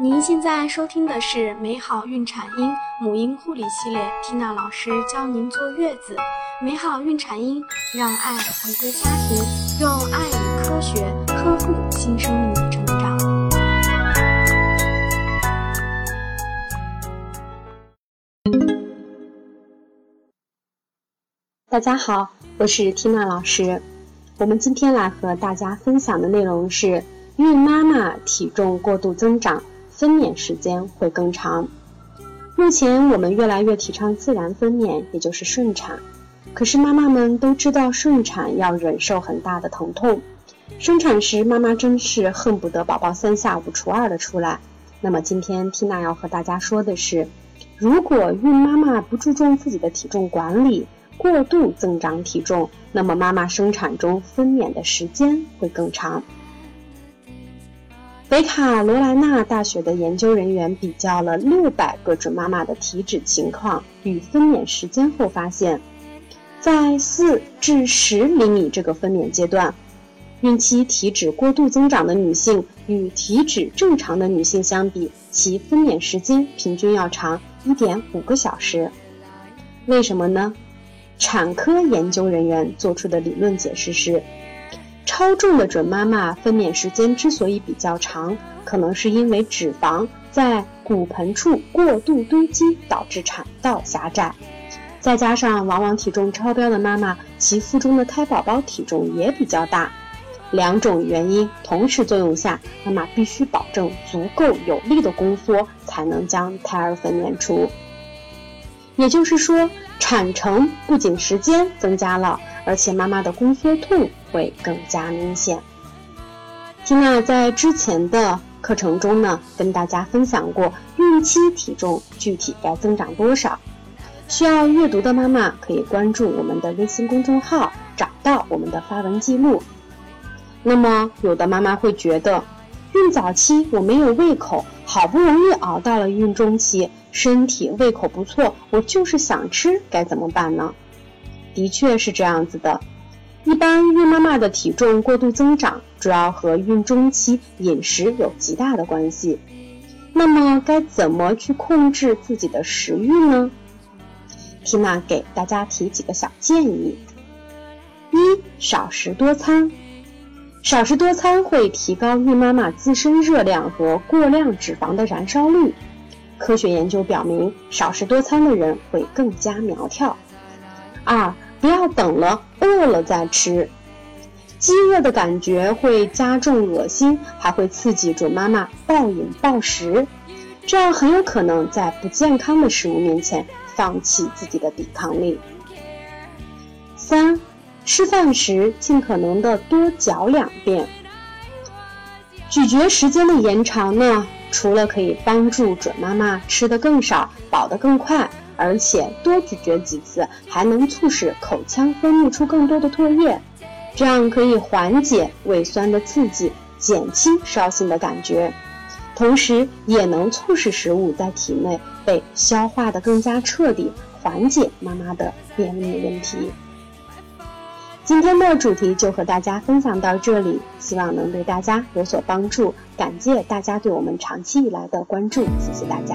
您现在收听的是美好孕产婴母婴护理系列，缇娜老师教您坐月子。美好孕产婴，让爱回归家庭，用爱与科学呵护新生命的成长。大家好，我是缇娜老师。我们今天来和大家分享的内容是孕妈妈体重过度增长。分娩时间会更长。目前我们越来越提倡自然分娩，也就是顺产。可是妈妈们都知道顺产要忍受很大的疼痛，生产时妈妈真是恨不得宝宝三下五除二的出来。那么今天缇娜要和大家说的是，如果孕妈妈不注重自己的体重管理，过度增长体重，那么妈妈生产中分娩的时间会更长。北卡罗来纳大学的研究人员比较了六百个准妈妈的体脂情况与分娩时间后发现，在四至十厘米这个分娩阶段，孕期体脂过度增长的女性与体脂正常的女性相比，其分娩时间平均要长一点五个小时。为什么呢？产科研究人员做出的理论解释是。超重的准妈妈分娩时间之所以比较长，可能是因为脂肪在骨盆处过度堆积，导致产道狭窄。再加上往往体重超标的妈妈，其腹中的胎宝宝体重也比较大。两种原因同时作用下，妈妈必须保证足够有力的宫缩，才能将胎儿分娩出。也就是说，产程不仅时间增加了，而且妈妈的宫缩痛会更加明显。缇娜在之前的课程中呢，跟大家分享过孕期体重具体该增长多少。需要阅读的妈妈可以关注我们的微信公众号，找到我们的发文记录。那么，有的妈妈会觉得，孕早期我没有胃口，好不容易熬到了孕中期。身体胃口不错，我就是想吃，该怎么办呢？的确是这样子的。一般孕妈妈的体重过度增长，主要和孕中期饮食有极大的关系。那么该怎么去控制自己的食欲呢？缇娜给大家提几个小建议：一、少食多餐。少食多餐会提高孕妈妈自身热量和过量脂肪的燃烧率。科学研究表明，少食多餐的人会更加苗条。二，不要等了饿了再吃，饥饿的感觉会加重恶心，还会刺激准妈妈暴饮暴食，这样很有可能在不健康的食物面前放弃自己的抵抗力。三，吃饭时尽可能的多嚼两遍，咀嚼时间的延长呢？除了可以帮助准妈妈吃得更少、饱得更快，而且多咀嚼几次，还能促使口腔分泌出更多的唾液，这样可以缓解胃酸的刺激，减轻烧心的感觉，同时也能促使食物在体内被消化得更加彻底，缓解妈妈的便秘问题。今天的主题就和大家分享到这里，希望能对大家有所帮助。感谢大家对我们长期以来的关注，谢谢大家。